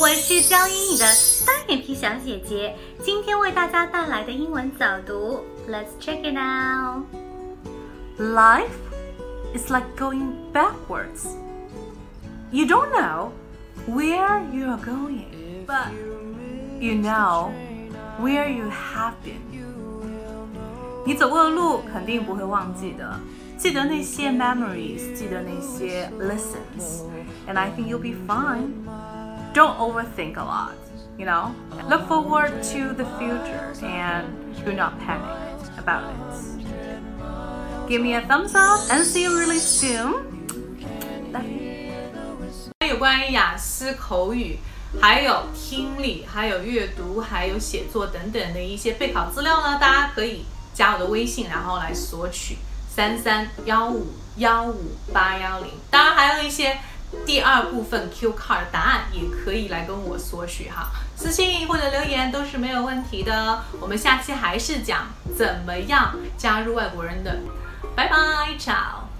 我是教英语的单眼皮小姐姐，今天为大家带来的英文早读，Let's check it out. Life is like going backwards. You don't know where you are going, but you know where you have been. 你走过的路肯定不会忘记的，记得那些 memories，记得那些 lessons, and I think you'll be fine. Don't overthink a lot, you know? Look forward to the future and do not panic about it. Give me a thumbs up and see you really soon. Love you. 有关于雅思口语，还有听力，还有阅读，还有写作等等的一些备考资料呢，大家可以加我的微信，然后来索取三三幺五幺五八幺零。当然还有一些 第二部分 Q card 答案，也可以来跟我索取哈，私信或者留言都是没有问题的。我们下期还是讲怎么样加入外国人的。拜拜，ciao。